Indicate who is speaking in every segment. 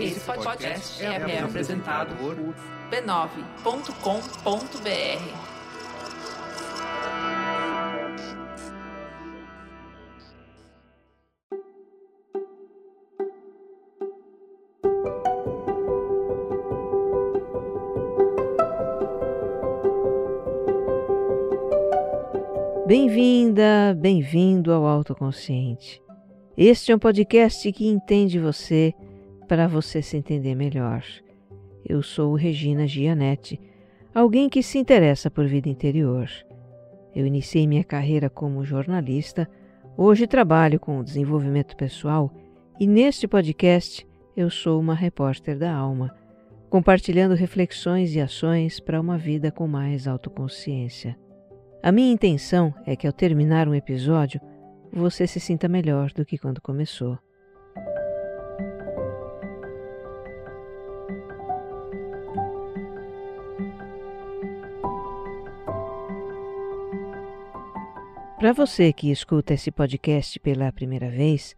Speaker 1: Esse podcast é, é apresentado por b9.com.br.
Speaker 2: Bem-vinda, bem-vindo ao Autoconsciente. Este é um podcast que entende você para você se entender melhor. Eu sou Regina Gianetti, alguém que se interessa por vida interior. Eu iniciei minha carreira como jornalista, hoje trabalho com desenvolvimento pessoal e neste podcast eu sou uma repórter da alma, compartilhando reflexões e ações para uma vida com mais autoconsciência. A minha intenção é que ao terminar um episódio, você se sinta melhor do que quando começou. Para você que escuta esse podcast pela primeira vez,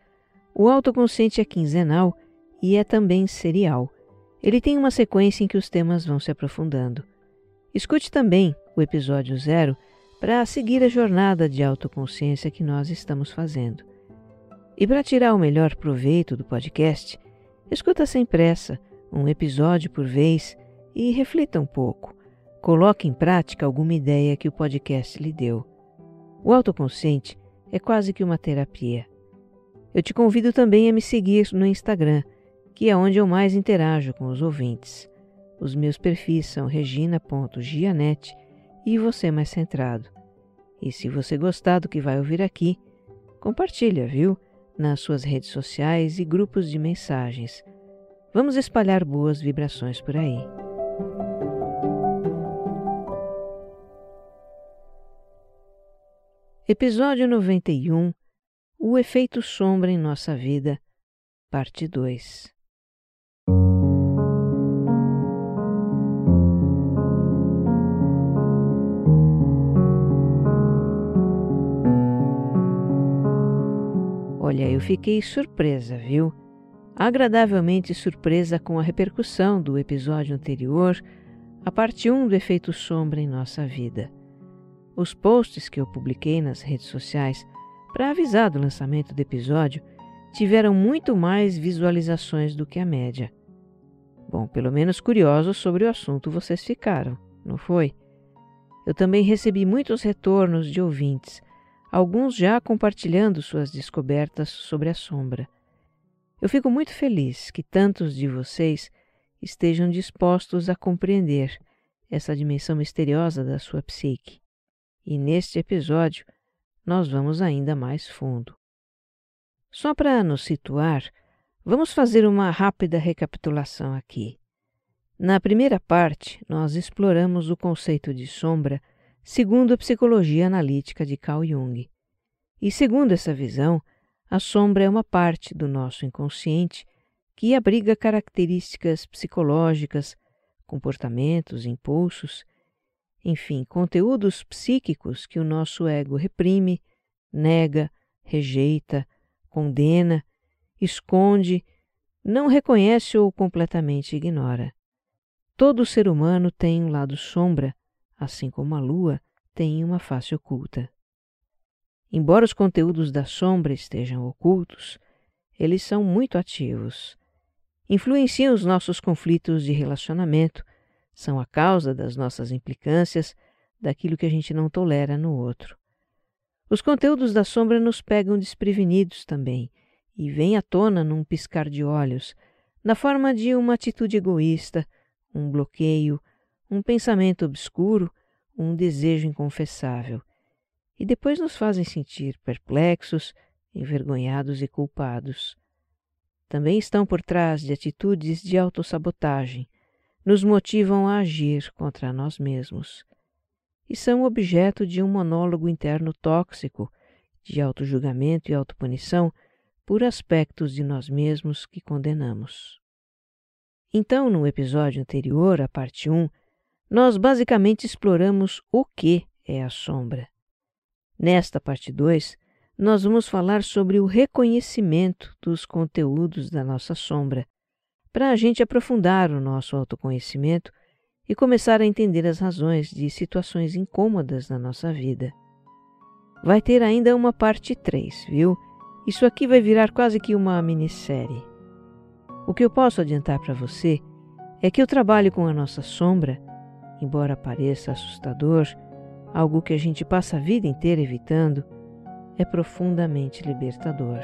Speaker 2: o autoconsciente é quinzenal e é também serial. Ele tem uma sequência em que os temas vão se aprofundando. Escute também o episódio zero para seguir a jornada de autoconsciência que nós estamos fazendo. E para tirar o melhor proveito do podcast, escuta sem pressa, um episódio por vez e reflita um pouco. Coloque em prática alguma ideia que o podcast lhe deu. O autoconsciente é quase que uma terapia. Eu te convido também a me seguir no Instagram, que é onde eu mais interajo com os ouvintes. Os meus perfis são regina.gianete e você mais centrado. E se você gostar do que vai ouvir aqui, compartilha, viu? Nas suas redes sociais e grupos de mensagens. Vamos espalhar boas vibrações por aí. Episódio 91 O efeito sombra em nossa vida, parte 2 Olha, eu fiquei surpresa, viu? Agradavelmente surpresa com a repercussão do episódio anterior, a parte 1 do efeito sombra em nossa vida. Os posts que eu publiquei nas redes sociais para avisar do lançamento do episódio tiveram muito mais visualizações do que a média. Bom, pelo menos curiosos sobre o assunto vocês ficaram, não foi? Eu também recebi muitos retornos de ouvintes alguns já compartilhando suas descobertas sobre a sombra. Eu fico muito feliz que tantos de vocês estejam dispostos a compreender essa dimensão misteriosa da sua psique. E neste episódio, nós vamos ainda mais fundo. Só para nos situar, vamos fazer uma rápida recapitulação aqui. Na primeira parte, nós exploramos o conceito de sombra segundo a psicologia analítica de Carl Jung. E segundo essa visão, a sombra é uma parte do nosso inconsciente que abriga características psicológicas, comportamentos, impulsos, enfim, conteúdos psíquicos que o nosso ego reprime, nega, rejeita, condena, esconde, não reconhece ou completamente ignora. Todo ser humano tem um lado sombra assim como a lua, tem uma face oculta. Embora os conteúdos da sombra estejam ocultos, eles são muito ativos. Influenciam os nossos conflitos de relacionamento, são a causa das nossas implicâncias, daquilo que a gente não tolera no outro. Os conteúdos da sombra nos pegam desprevenidos também e vêm à tona num piscar de olhos, na forma de uma atitude egoísta, um bloqueio, um pensamento obscuro, um desejo inconfessável, e depois nos fazem sentir perplexos, envergonhados e culpados. Também estão por trás de atitudes de autossabotagem, nos motivam a agir contra nós mesmos. E são objeto de um monólogo interno tóxico, de autojulgamento e autopunição por aspectos de nós mesmos que condenamos. Então, no episódio anterior, a parte 1, nós basicamente exploramos o que é a sombra. Nesta parte 2, nós vamos falar sobre o reconhecimento dos conteúdos da nossa sombra, para a gente aprofundar o nosso autoconhecimento e começar a entender as razões de situações incômodas na nossa vida. Vai ter ainda uma parte 3, viu? Isso aqui vai virar quase que uma minissérie. O que eu posso adiantar para você é que o trabalho com a nossa sombra, embora pareça assustador, algo que a gente passa a vida inteira evitando, é profundamente libertador.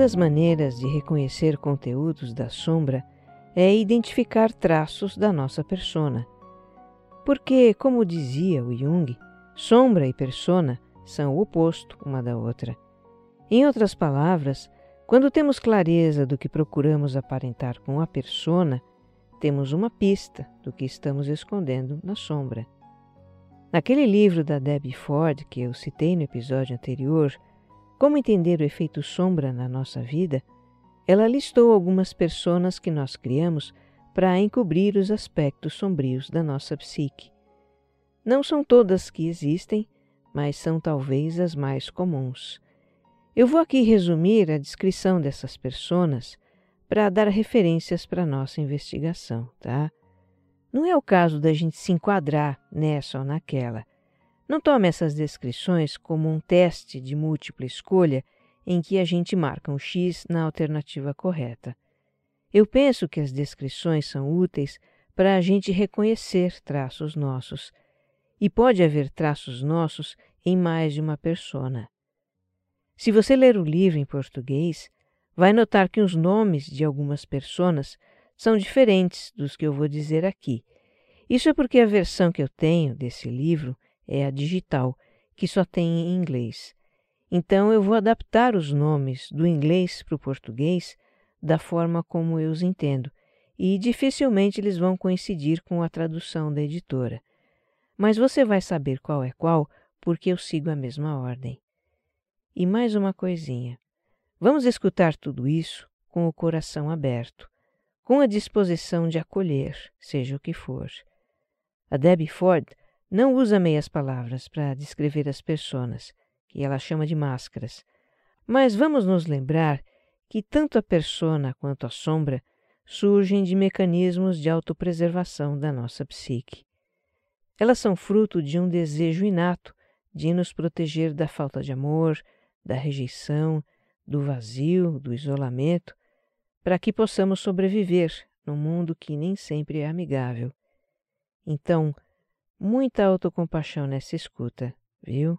Speaker 2: Das maneiras de reconhecer conteúdos da sombra é identificar traços da nossa persona. Porque, como dizia o Jung, sombra e persona são o oposto uma da outra. Em outras palavras, quando temos clareza do que procuramos aparentar com a persona, temos uma pista do que estamos escondendo na sombra. Naquele livro da Debbie Ford que eu citei no episódio anterior, como entender o efeito sombra na nossa vida? Ela listou algumas personas que nós criamos para encobrir os aspectos sombrios da nossa psique. Não são todas que existem, mas são talvez as mais comuns. Eu vou aqui resumir a descrição dessas personas para dar referências para nossa investigação, tá? Não é o caso da gente se enquadrar nessa ou naquela. Não tome essas descrições como um teste de múltipla escolha em que a gente marca um X na alternativa correta. Eu penso que as descrições são úteis para a gente reconhecer traços nossos, e pode haver traços nossos em mais de uma persona. Se você ler o livro em português, vai notar que os nomes de algumas personas são diferentes dos que eu vou dizer aqui. Isso é porque a versão que eu tenho desse livro é a digital, que só tem em inglês. Então eu vou adaptar os nomes do inglês para o português da forma como eu os entendo, e dificilmente eles vão coincidir com a tradução da editora. Mas você vai saber qual é qual porque eu sigo a mesma ordem. E mais uma coisinha. Vamos escutar tudo isso com o coração aberto, com a disposição de acolher, seja o que for. A Debbie Ford não usa meias palavras para descrever as personas, que ela chama de máscaras. Mas vamos nos lembrar que tanto a persona quanto a sombra surgem de mecanismos de autopreservação da nossa psique. Elas são fruto de um desejo inato de nos proteger da falta de amor, da rejeição, do vazio, do isolamento, para que possamos sobreviver num mundo que nem sempre é amigável. Então, Muita autocompaixão nessa escuta, viu?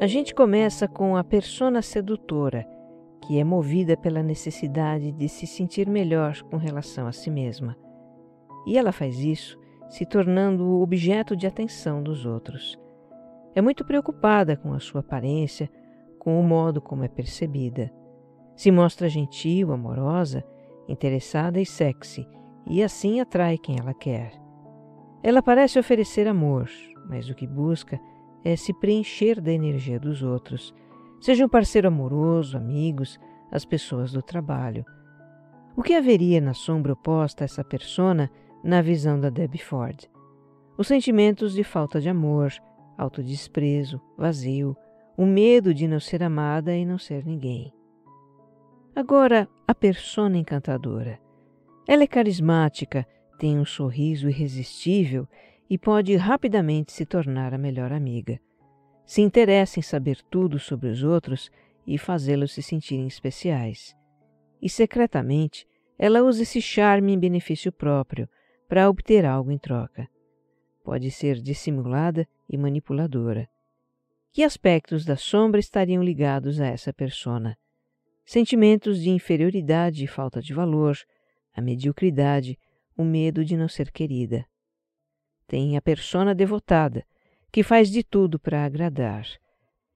Speaker 2: A gente começa com a persona sedutora que é movida pela necessidade de se sentir melhor com relação a si mesma. E ela faz isso se tornando o objeto de atenção dos outros. É muito preocupada com a sua aparência, com o modo como é percebida. Se mostra gentil, amorosa, interessada e sexy, e assim atrai quem ela quer. Ela parece oferecer amor, mas o que busca é se preencher da energia dos outros seja um parceiro amoroso, amigos, as pessoas do trabalho. O que haveria na sombra oposta a essa persona na visão da Debbie Ford? Os sentimentos de falta de amor, autodesprezo, vazio, o medo de não ser amada e não ser ninguém. Agora, a persona encantadora. Ela é carismática, tem um sorriso irresistível e pode rapidamente se tornar a melhor amiga se interessa em saber tudo sobre os outros e fazê-los se sentirem especiais. E secretamente, ela usa esse charme em benefício próprio para obter algo em troca. Pode ser dissimulada e manipuladora. Que aspectos da sombra estariam ligados a essa persona? Sentimentos de inferioridade e falta de valor, a mediocridade, o medo de não ser querida. Tem a persona devotada, que faz de tudo para agradar.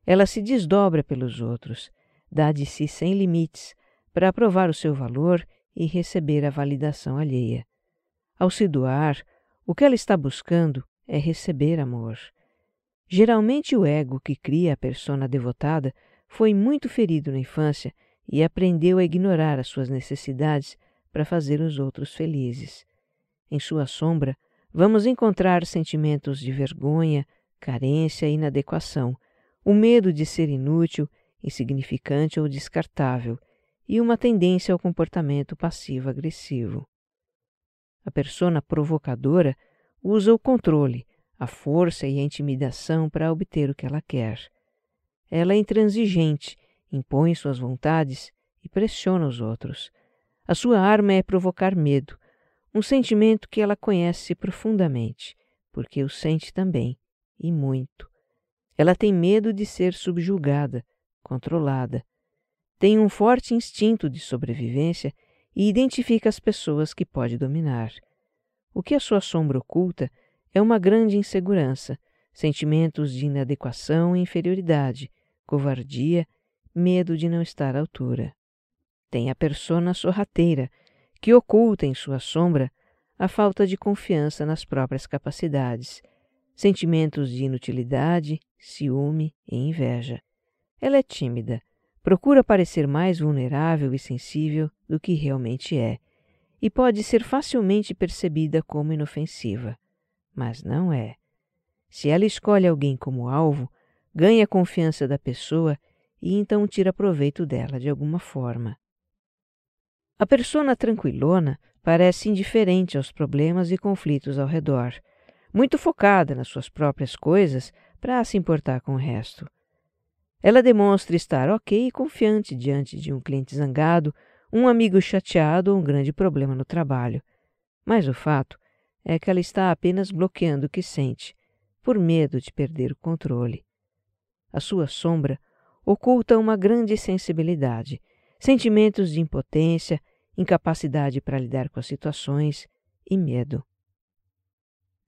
Speaker 2: Ela se desdobra pelos outros, dá de si sem limites para provar o seu valor e receber a validação alheia. Ao se doar, o que ela está buscando é receber amor. Geralmente o ego que cria a persona devotada foi muito ferido na infância e aprendeu a ignorar as suas necessidades para fazer os outros felizes. Em sua sombra, vamos encontrar sentimentos de vergonha, carência e inadequação, o medo de ser inútil, insignificante ou descartável, e uma tendência ao comportamento passivo-agressivo. A persona provocadora usa o controle, a força e a intimidação para obter o que ela quer. Ela é intransigente, impõe suas vontades e pressiona os outros. A sua arma é provocar medo, um sentimento que ela conhece profundamente, porque o sente também, e muito. Ela tem medo de ser subjugada, controlada. Tem um forte instinto de sobrevivência e identifica as pessoas que pode dominar. O que a sua sombra oculta é uma grande insegurança, sentimentos de inadequação e inferioridade, covardia, medo de não estar à altura. Tem a persona sorrateira, que oculta em sua sombra a falta de confiança nas próprias capacidades, sentimentos de inutilidade, ciúme e inveja. Ela é tímida, procura parecer mais vulnerável e sensível do que realmente é, e pode ser facilmente percebida como inofensiva, mas não é. Se ela escolhe alguém como alvo, ganha a confiança da pessoa e então tira proveito dela de alguma forma. A persona tranquilona parece indiferente aos problemas e conflitos ao redor, muito focada nas suas próprias coisas para se importar com o resto. Ela demonstra estar ok e confiante diante de um cliente zangado, um amigo chateado ou um grande problema no trabalho. Mas o fato é que ela está apenas bloqueando o que sente, por medo de perder o controle. A sua sombra oculta uma grande sensibilidade, sentimentos de impotência, incapacidade para lidar com as situações e medo.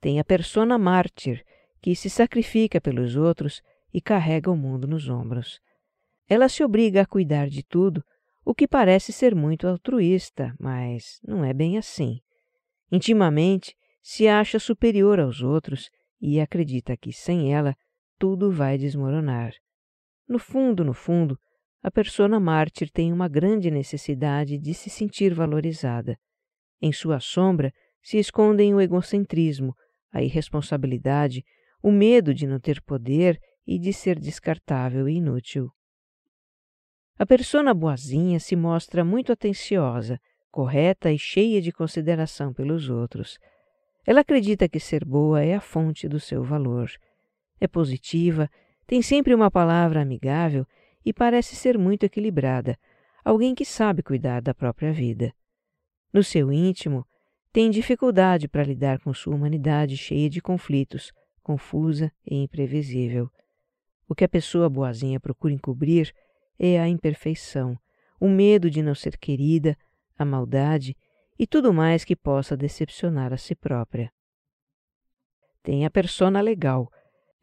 Speaker 2: Tem a persona mártir, que se sacrifica pelos outros e carrega o mundo nos ombros. Ela se obriga a cuidar de tudo, o que parece ser muito altruísta, mas não é bem assim. Intimamente, se acha superior aos outros e acredita que sem ela tudo vai desmoronar. No fundo, no fundo, a persona mártir tem uma grande necessidade de se sentir valorizada. Em sua sombra se escondem o egocentrismo, a irresponsabilidade, o medo de não ter poder e de ser descartável e inútil. A persona boazinha se mostra muito atenciosa, correta e cheia de consideração pelos outros. Ela acredita que ser boa é a fonte do seu valor. É positiva, tem sempre uma palavra amigável e parece ser muito equilibrada, alguém que sabe cuidar da própria vida. No seu íntimo, tem dificuldade para lidar com sua humanidade cheia de conflitos, confusa e imprevisível. O que a pessoa boazinha procura encobrir é a imperfeição, o medo de não ser querida, a maldade e tudo mais que possa decepcionar a si própria. Tem a persona legal,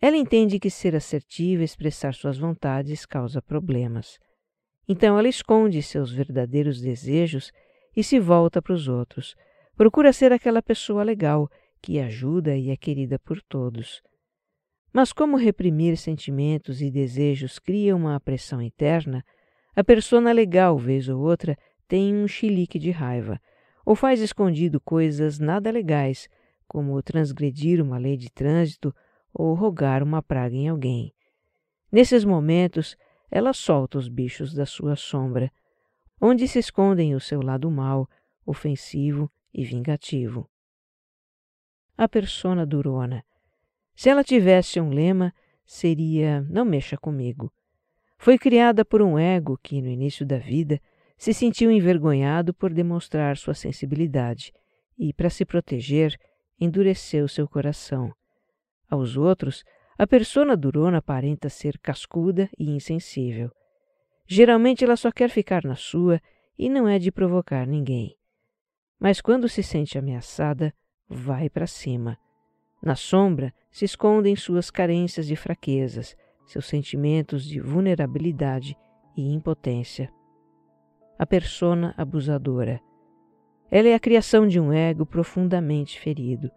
Speaker 2: ela entende que ser assertiva e expressar suas vontades causa problemas. Então ela esconde seus verdadeiros desejos e se volta para os outros. Procura ser aquela pessoa legal que ajuda e é querida por todos. Mas como reprimir sentimentos e desejos cria uma pressão interna, a persona legal, vez ou outra, tem um chilique de raiva, ou faz escondido coisas nada legais, como transgredir uma lei de trânsito ou rogar uma praga em alguém. Nesses momentos, ela solta os bichos da sua sombra, onde se escondem o seu lado mau, ofensivo e vingativo. A persona durona. Se ela tivesse um lema, seria Não mexa comigo. Foi criada por um ego que, no início da vida, se sentiu envergonhado por demonstrar sua sensibilidade e, para se proteger, endureceu seu coração. Aos outros, a persona durona aparenta ser cascuda e insensível. Geralmente ela só quer ficar na sua e não é de provocar ninguém. Mas quando se sente ameaçada, vai para cima. Na sombra se escondem suas carências e fraquezas, seus sentimentos de vulnerabilidade e impotência. A persona abusadora. Ela é a criação de um ego profundamente ferido.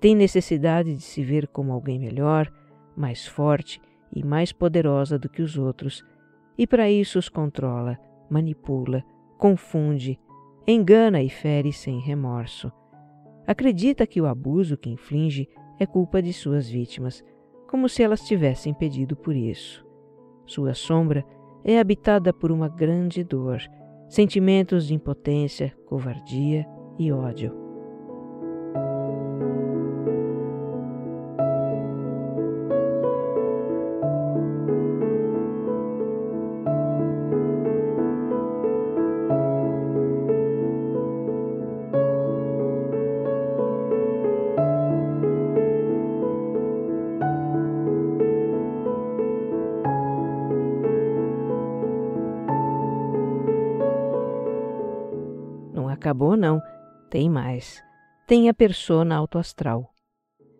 Speaker 2: Tem necessidade de se ver como alguém melhor, mais forte e mais poderosa do que os outros, e para isso os controla, manipula, confunde, engana e fere sem remorso. Acredita que o abuso que inflige é culpa de suas vítimas, como se elas tivessem pedido por isso. Sua sombra é habitada por uma grande dor, sentimentos de impotência, covardia e ódio. Tem a persona autoastral.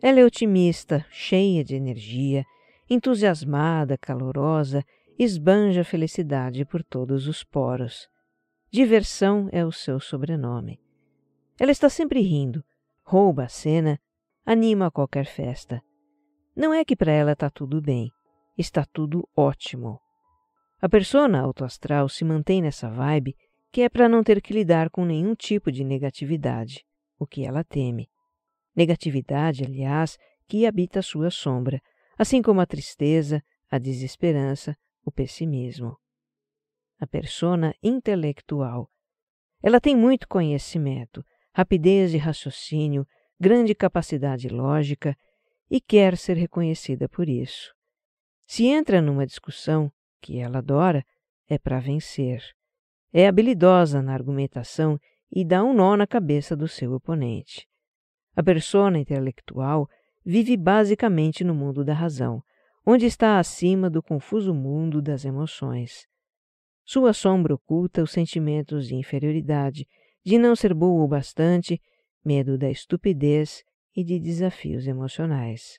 Speaker 2: Ela é otimista, cheia de energia, entusiasmada, calorosa, esbanja felicidade por todos os poros. Diversão é o seu sobrenome. Ela está sempre rindo, rouba a cena, anima qualquer festa. Não é que para ela está tudo bem, está tudo ótimo. A persona autoastral se mantém nessa vibe que é para não ter que lidar com nenhum tipo de negatividade, o que ela teme. Negatividade, aliás, que habita sua sombra, assim como a tristeza, a desesperança, o pessimismo. A persona intelectual. Ela tem muito conhecimento, rapidez de raciocínio, grande capacidade lógica e quer ser reconhecida por isso. Se entra numa discussão, que ela adora, é para vencer. É habilidosa na argumentação e dá um nó na cabeça do seu oponente. A persona intelectual vive basicamente no mundo da razão, onde está acima do confuso mundo das emoções. Sua sombra oculta os sentimentos de inferioridade, de não ser boa o bastante, medo da estupidez e de desafios emocionais.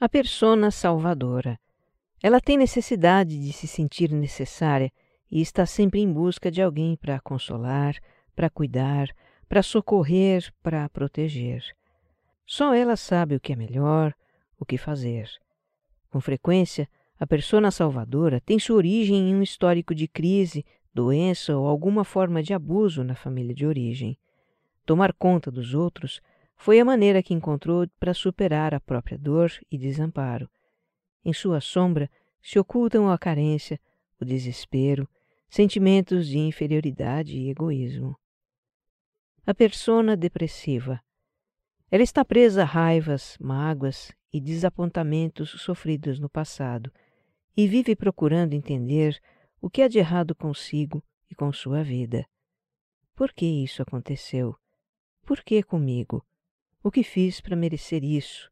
Speaker 2: A persona salvadora. Ela tem necessidade de se sentir necessária e está sempre em busca de alguém para consolar, para cuidar, para socorrer, para proteger. Só ela sabe o que é melhor, o que fazer. Com frequência, a persona salvadora tem sua origem em um histórico de crise, doença ou alguma forma de abuso na família de origem. Tomar conta dos outros foi a maneira que encontrou para superar a própria dor e desamparo. Em sua sombra se ocultam a carência, o desespero, sentimentos de inferioridade e egoísmo. A persona depressiva. Ela está presa a raivas, mágoas e desapontamentos sofridos no passado e vive procurando entender o que há de errado consigo e com sua vida. Por que isso aconteceu? Por que comigo? O que fiz para merecer isso?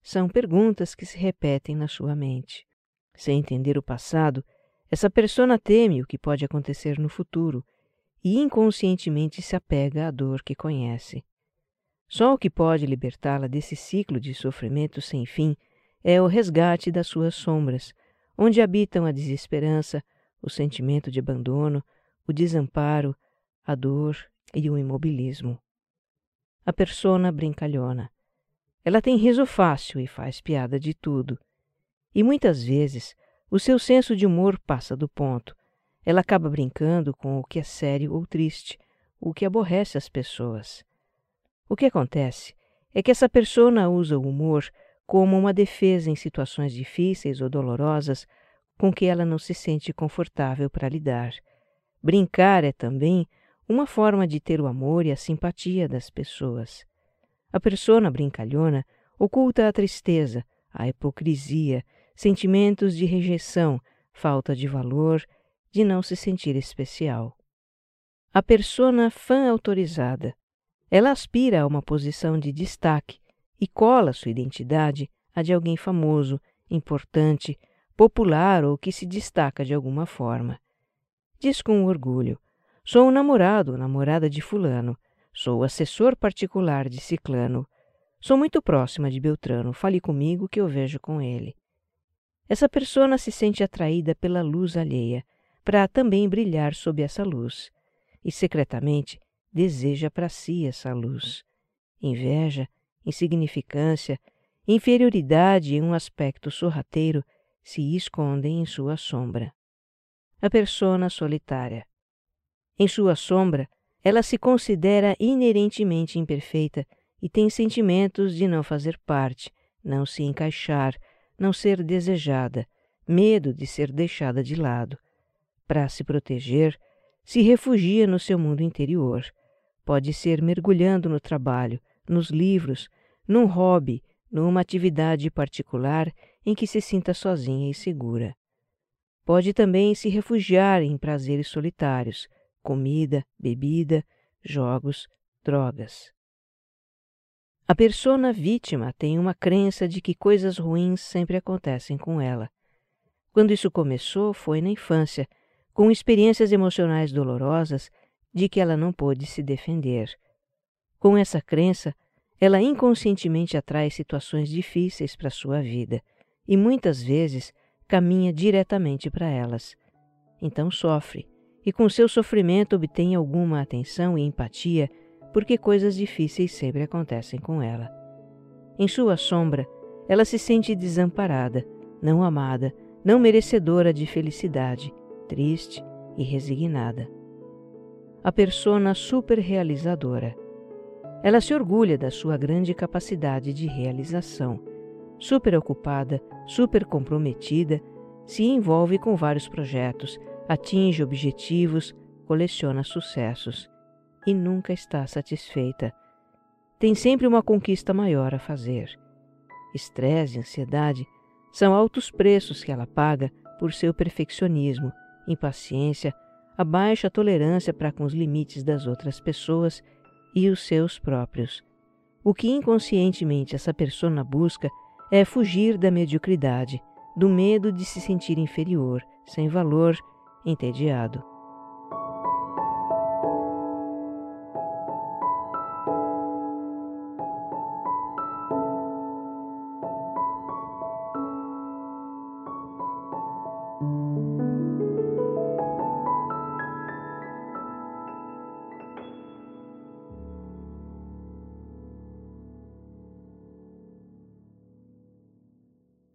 Speaker 2: São perguntas que se repetem na sua mente. Sem entender o passado, essa persona teme o que pode acontecer no futuro e inconscientemente se apega à dor que conhece. Só o que pode libertá-la desse ciclo de sofrimento sem fim é o resgate das suas sombras, onde habitam a desesperança, o sentimento de abandono, o desamparo, a dor e o imobilismo. A persona brincalhona. Ela tem riso fácil e faz piada de tudo. E muitas vezes o seu senso de humor passa do ponto. Ela acaba brincando com o que é sério ou triste, o que aborrece as pessoas. O que acontece é que essa persona usa o humor como uma defesa em situações difíceis ou dolorosas com que ela não se sente confortável para lidar. Brincar é também uma forma de ter o amor e a simpatia das pessoas. A persona brincalhona oculta a tristeza, a hipocrisia sentimentos de rejeição, falta de valor, de não se sentir especial. A persona fã autorizada. Ela aspira a uma posição de destaque e cola sua identidade a de alguém famoso, importante, popular ou que se destaca de alguma forma. Diz com orgulho: Sou o namorado ou namorada de Fulano, sou o assessor particular de Ciclano. Sou muito próxima de Beltrano, fale comigo que eu vejo com ele. Essa pessoa se sente atraída pela luz alheia, para também brilhar sob essa luz, e secretamente deseja para si essa luz. Inveja, insignificância, inferioridade e um aspecto sorrateiro se escondem em sua sombra. A persona solitária. Em sua sombra, ela se considera inerentemente imperfeita e tem sentimentos de não fazer parte, não se encaixar, não ser desejada, medo de ser deixada de lado. Para se proteger, se refugia no seu mundo interior. Pode ser mergulhando no trabalho, nos livros, num hobby, numa atividade particular em que se sinta sozinha e segura. Pode também se refugiar em prazeres solitários, comida, bebida, jogos, drogas. A persona vítima tem uma crença de que coisas ruins sempre acontecem com ela. Quando isso começou, foi na infância, com experiências emocionais dolorosas de que ela não pôde se defender. Com essa crença, ela inconscientemente atrai situações difíceis para sua vida e muitas vezes caminha diretamente para elas. Então sofre e com seu sofrimento obtém alguma atenção e empatia porque coisas difíceis sempre acontecem com ela. Em sua sombra, ela se sente desamparada, não amada, não merecedora de felicidade, triste e resignada. A persona superrealizadora. Ela se orgulha da sua grande capacidade de realização. Super ocupada, super comprometida, se envolve com vários projetos, atinge objetivos, coleciona sucessos e nunca está satisfeita. Tem sempre uma conquista maior a fazer. Estresse e ansiedade são altos preços que ela paga por seu perfeccionismo, impaciência, a baixa tolerância para com os limites das outras pessoas e os seus próprios. O que inconscientemente essa persona busca é fugir da mediocridade, do medo de se sentir inferior, sem valor, entediado.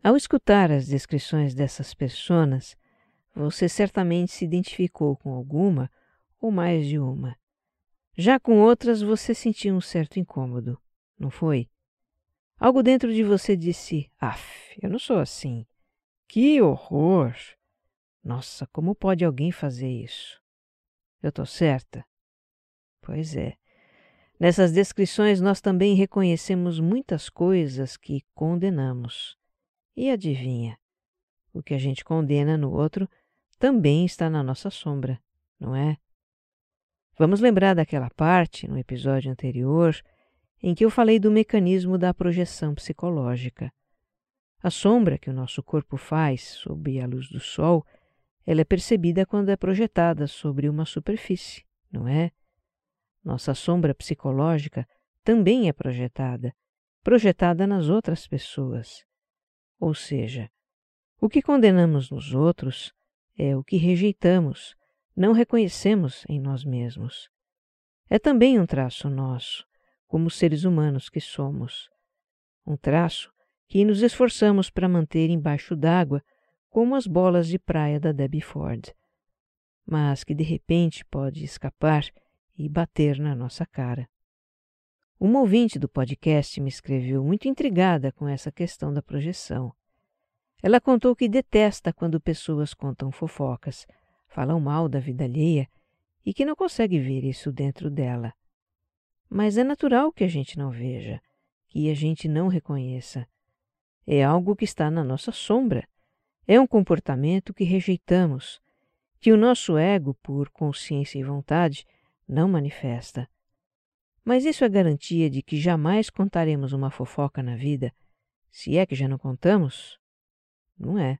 Speaker 2: Ao escutar as descrições dessas pessoas, você certamente se identificou com alguma ou mais de uma. Já com outras você sentiu um certo incômodo, não foi? Algo dentro de você disse: Af, eu não sou assim. Que horror! Nossa, como pode alguém fazer isso? Eu estou certa? Pois é. Nessas descrições nós também reconhecemos muitas coisas que condenamos. E adivinha? O que a gente condena no outro também está na nossa sombra, não é? Vamos lembrar daquela parte, no episódio anterior, em que eu falei do mecanismo da projeção psicológica. A sombra que o nosso corpo faz sob a luz do sol, ela é percebida quando é projetada sobre uma superfície, não é? Nossa sombra psicológica também é projetada, projetada nas outras pessoas. Ou seja, o que condenamos nos outros é o que rejeitamos, não reconhecemos em nós mesmos. É também um traço nosso, como seres humanos que somos. Um traço que nos esforçamos para manter embaixo d'água, como as bolas de praia da Debbie Ford, mas que de repente pode escapar e bater na nossa cara. Uma ouvinte do podcast me escreveu muito intrigada com essa questão da projeção. Ela contou que detesta quando pessoas contam fofocas, falam mal da vida alheia e que não consegue ver isso dentro dela. Mas é natural que a gente não veja, que a gente não reconheça. É algo que está na nossa sombra. É um comportamento que rejeitamos, que o nosso ego, por consciência e vontade, não manifesta. Mas isso é garantia de que jamais contaremos uma fofoca na vida, se é que já não contamos? Não é.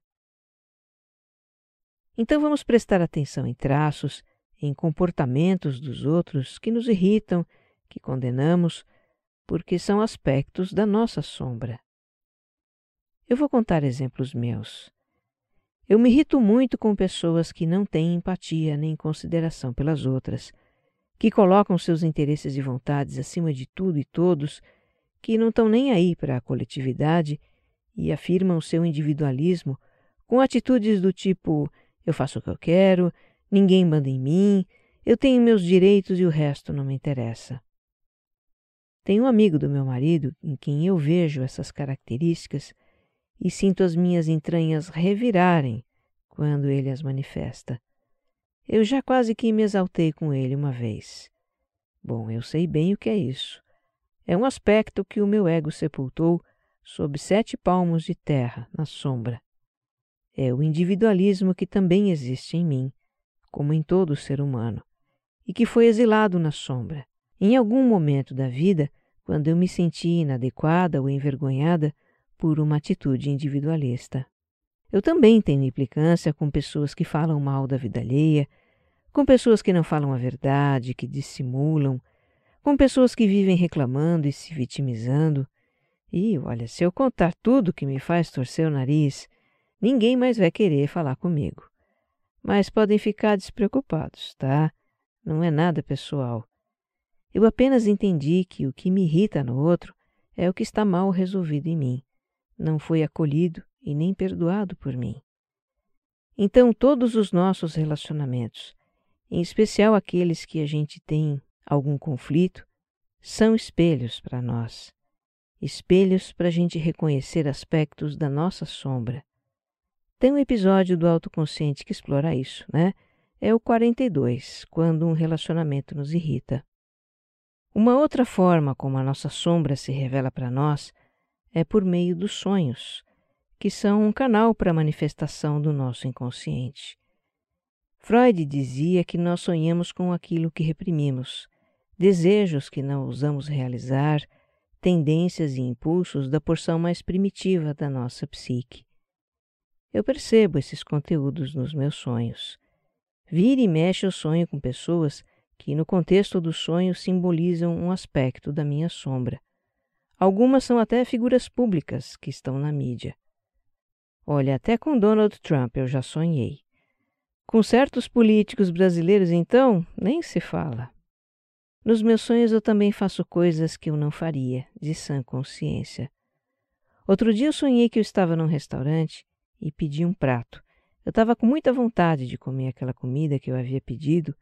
Speaker 2: Então vamos prestar atenção em traços, em comportamentos dos outros que nos irritam, que condenamos, porque são aspectos da nossa sombra. Eu vou contar exemplos meus. Eu me irrito muito com pessoas que não têm empatia nem consideração pelas outras, que colocam seus interesses e vontades acima de tudo e todos, que não estão nem aí para a coletividade e afirmam seu individualismo com atitudes do tipo: eu faço o que eu quero, ninguém manda em mim, eu tenho meus direitos e o resto não me interessa. Tem um amigo do meu marido em quem eu vejo essas características e sinto as minhas entranhas revirarem quando ele as manifesta. Eu já quase que me exaltei com ele uma vez. Bom, eu sei bem o que é isso. É um aspecto que o meu ego sepultou sob sete palmos de terra, na sombra. É o individualismo que também existe em mim, como em todo ser humano, e que foi exilado na sombra. Em algum momento da vida, quando eu me senti inadequada ou envergonhada por uma atitude individualista. Eu também tenho implicância com pessoas que falam mal da vida alheia, com pessoas que não falam a verdade, que dissimulam, com pessoas que vivem reclamando e se vitimizando. E, olha, se eu contar tudo que me faz torcer o nariz, ninguém mais vai querer falar comigo. Mas podem ficar despreocupados, tá? Não é nada pessoal. Eu apenas entendi que o que me irrita no outro é o que está mal resolvido em mim. Não foi acolhido e nem perdoado por mim. Então, todos os nossos relacionamentos, em especial aqueles que a gente tem algum conflito, são espelhos para nós. Espelhos para a gente reconhecer aspectos da nossa sombra. Tem um episódio do autoconsciente que explora isso, né? É o 42, quando um relacionamento nos irrita. Uma outra forma como a nossa sombra se revela para nós é por meio dos sonhos, que são um canal para a manifestação do nosso inconsciente. Freud dizia que nós sonhamos com aquilo que reprimimos, desejos que não ousamos realizar, tendências e impulsos da porção mais primitiva da nossa psique. Eu percebo esses conteúdos nos meus sonhos. Vira e mexe eu sonho com pessoas que, no contexto do sonho, simbolizam um aspecto da minha sombra. Algumas são até figuras públicas que estão na mídia. Olha, até com Donald Trump eu já sonhei. Com certos políticos brasileiros, então, nem se fala. Nos meus sonhos eu também faço coisas que eu não faria, de sã consciência. Outro dia eu sonhei que eu estava num restaurante e pedi um prato. Eu estava com muita vontade de comer aquela comida que eu havia pedido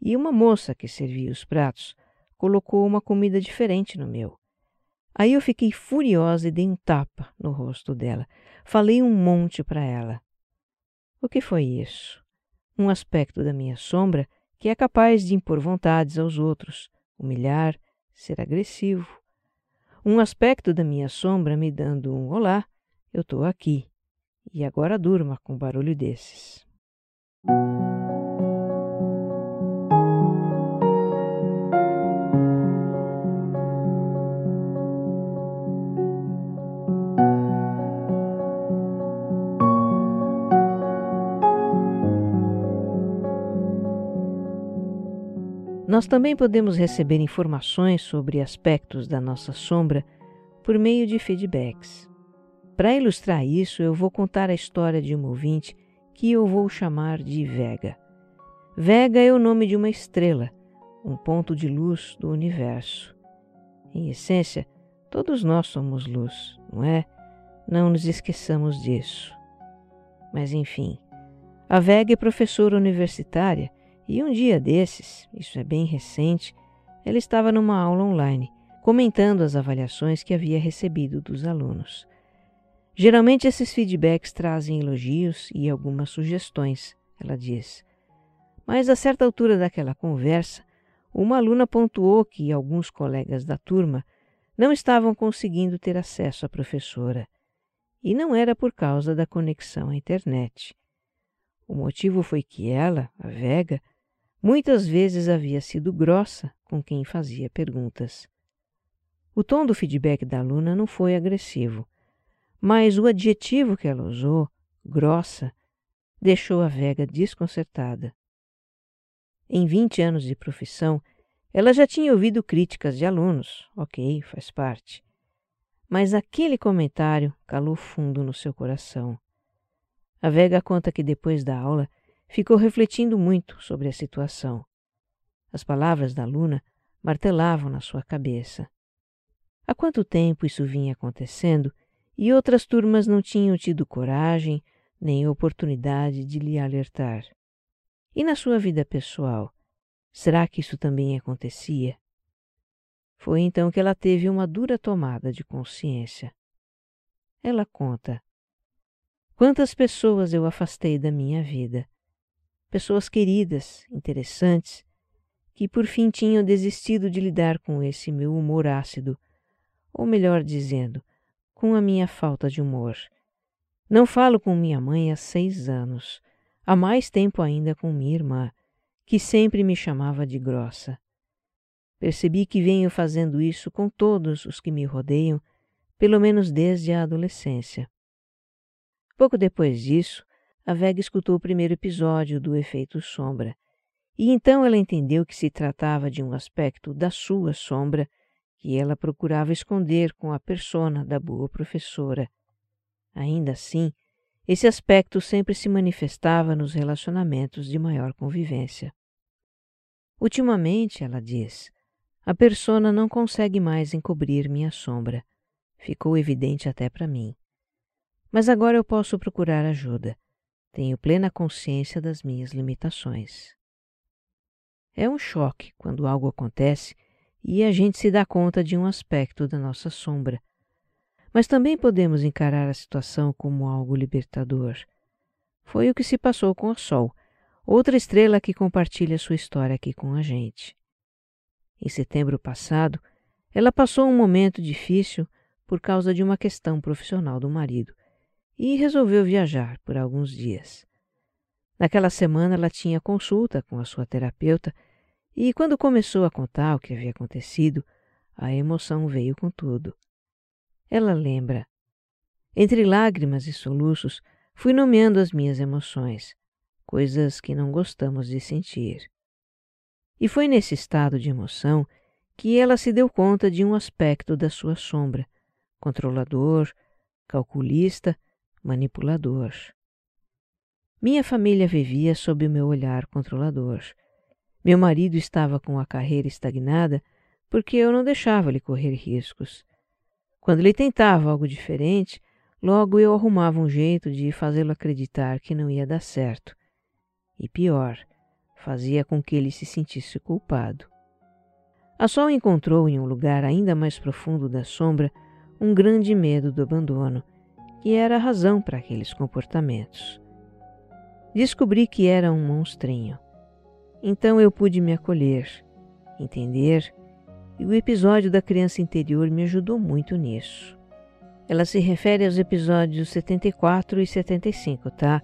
Speaker 2: e uma moça que servia os pratos colocou uma comida diferente no meu. Aí eu fiquei furiosa e dei um tapa no rosto dela. Falei um monte para ela. O que foi isso? Um aspecto da minha sombra que é capaz de impor vontades aos outros, humilhar, ser agressivo. Um aspecto da minha sombra me dando um olá, eu estou aqui. E agora durma com barulho desses. Nós também podemos receber informações sobre aspectos da nossa sombra por meio de feedbacks. Para ilustrar isso, eu vou contar a história de um ouvinte que eu vou chamar de Vega. Vega é o nome de uma estrela, um ponto de luz do universo. Em essência, todos nós somos luz, não é? Não nos esqueçamos disso. Mas enfim, a Vega é professora universitária e um dia desses, isso é bem recente, ela estava numa aula online, comentando as avaliações que havia recebido dos alunos. Geralmente esses feedbacks trazem elogios e algumas sugestões, ela diz. Mas a certa altura daquela conversa, uma aluna pontuou que alguns colegas da turma não estavam conseguindo ter acesso à professora. E não era por causa da conexão à internet. O motivo foi que ela, a Vega, muitas vezes havia sido grossa com quem fazia perguntas. O tom do feedback da aluna não foi agressivo, mas o adjetivo que ela usou, grossa, deixou a Vega desconcertada. Em 20 anos de profissão, Ela já tinha ouvido críticas de alunos, ok, faz parte. Mas aquele comentário calou fundo no seu coração. A Vega conta que depois da aula ficou refletindo muito sobre a situação. As palavras da aluna martelavam na sua cabeça. Há quanto tempo isso vinha acontecendo e outras turmas não tinham tido coragem nem oportunidade de lhe alertar? E na sua vida pessoal, será que isso também acontecia? Foi então que ela teve uma dura tomada de consciência. Ela conta: Quantas pessoas eu afastei da minha vida? Pessoas queridas, interessantes, que por fim tinham desistido de lidar com esse meu humor ácido, ou melhor dizendo, com a minha falta de humor. Não falo com minha mãe há seis anos, há mais tempo ainda com minha irmã, que sempre me chamava de grossa. Percebi que venho fazendo isso com todos os que me rodeiam, pelo menos desde a adolescência. Pouco depois disso, a Vega escutou o primeiro episódio do Efeito Sombra, e então ela entendeu que se tratava de um aspecto da sua sombra que ela procurava esconder com a persona da boa professora. Ainda assim, esse aspecto sempre se manifestava nos relacionamentos de maior convivência. Ultimamente, ela diz, a persona não consegue mais encobrir minha sombra. Ficou evidente até para mim. Mas agora eu posso procurar ajuda. Tenho plena consciência das minhas limitações. É um choque quando algo acontece e a gente se dá conta de um aspecto da nossa sombra. Mas também podemos encarar a situação como algo libertador. Foi o que se passou com o Sol, outra estrela que compartilha sua história aqui com a gente. Em setembro passado, ela passou um momento difícil por causa de uma questão profissional do marido e resolveu viajar por alguns dias. Naquela semana ela tinha consulta com a sua terapeuta e, quando começou a contar o que havia acontecido, a emoção veio com tudo. Ela lembra. Entre lágrimas e soluços, fui nomeando as minhas emoções, coisas que não gostamos de sentir. E foi nesse estado de emoção que ela se deu conta de um aspecto da sua sombra, controlador, calculista, manipulador. Minha família vivia sob o meu olhar controlador. Meu marido estava com a carreira estagnada porque eu não deixava-lhe correr riscos. Quando ele tentava algo diferente, logo eu arrumava um jeito de fazê-lo acreditar que não ia dar certo. E pior, fazia com que ele se sentisse culpado. A Sol encontrou em um lugar ainda mais profundo da sombra um grande medo do abandono, que era a razão para aqueles comportamentos. Descobri que era um monstrinho. Então eu pude me acolher, entender, e o episódio da criança interior me ajudou muito nisso. Ela se refere aos episódios 74 e 75, tá?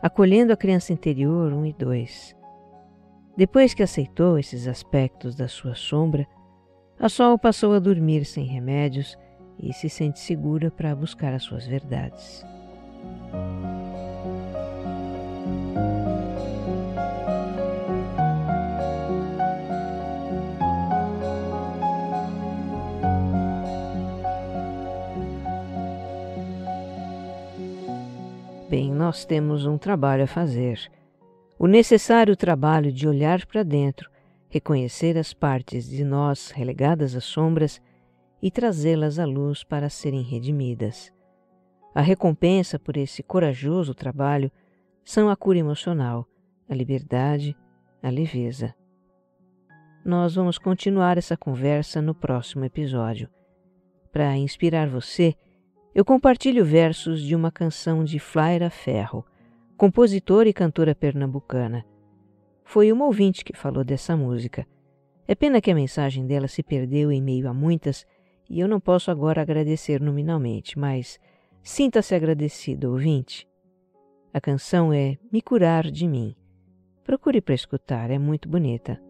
Speaker 2: Acolhendo a criança interior 1 e 2. Depois que aceitou esses aspectos da sua sombra, a Sol passou a dormir sem remédios e se sente segura para buscar as suas verdades. Bem, nós temos um trabalho a fazer. O necessário trabalho de olhar para dentro, reconhecer as partes de nós relegadas às sombras e trazê-las à luz para serem redimidas. A recompensa por esse corajoso trabalho são a cura emocional, a liberdade, a leveza. Nós vamos continuar essa conversa no próximo episódio. Para inspirar você, eu compartilho versos de uma canção de Flaira Ferro, compositora e cantora pernambucana. Foi uma ouvinte que falou dessa música. É pena que a mensagem dela se perdeu em meio a muitas e eu não posso agora agradecer nominalmente, mas sinta-se agradecido, ouvinte. A canção é Me Curar de Mim. Procure para escutar, é muito bonita.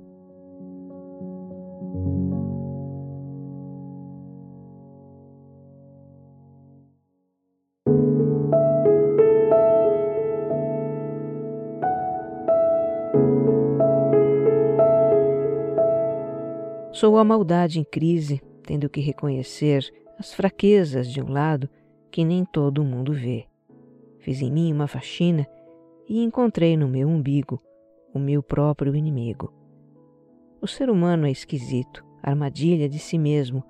Speaker 2: Sou a maldade em crise, tendo que reconhecer as fraquezas de um lado que nem todo mundo vê. Fiz em mim uma faxina e encontrei no meu umbigo o meu próprio inimigo. O ser humano é esquisito, armadilha de si mesmo,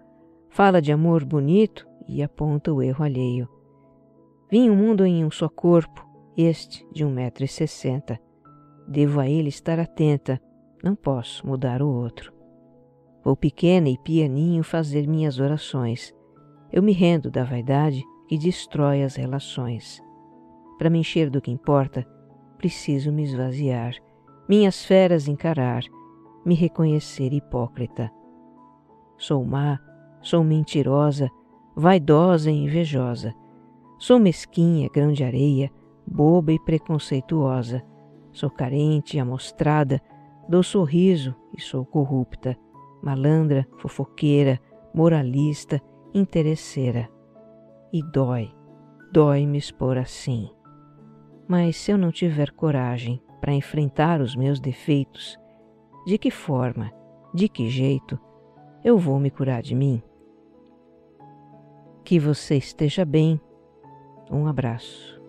Speaker 2: fala de amor bonito e aponta o erro alheio. Vim o mundo em um só corpo, este de um metro e sessenta. Devo a ele estar atenta, não posso mudar o outro. Vou pequena e pianinho fazer minhas orações. Eu me rendo da vaidade que destrói as relações. Para me encher do que importa, preciso me esvaziar, minhas feras encarar, me reconhecer hipócrita. Sou má, sou mentirosa, vaidosa e invejosa. Sou mesquinha, grão de areia, boba e preconceituosa. Sou carente e amostrada, dou sorriso e sou corrupta, malandra, fofoqueira, moralista, interesseira. E dói, dói me expor assim. Mas se eu não tiver coragem para enfrentar os meus defeitos, de que forma, de que jeito eu vou me curar de mim? Que você esteja bem. Um abraço.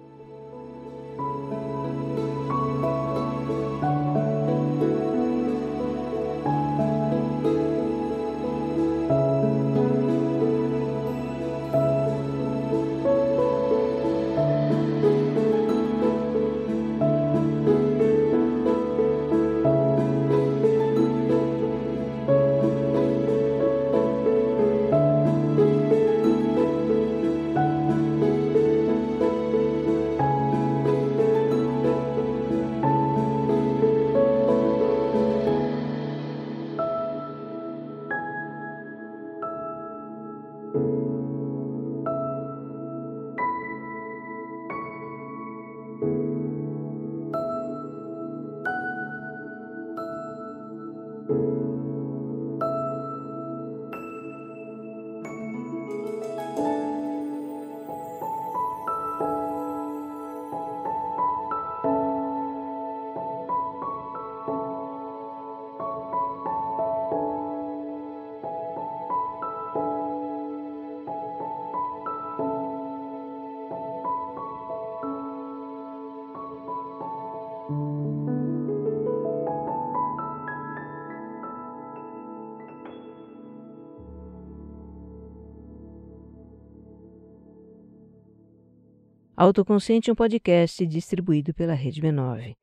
Speaker 2: Autoconsciente é um podcast distribuído pela Rede B9,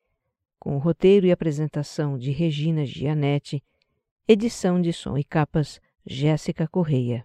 Speaker 2: com o roteiro e apresentação de Regina Gianetti, edição de som e capas Jéssica Correia.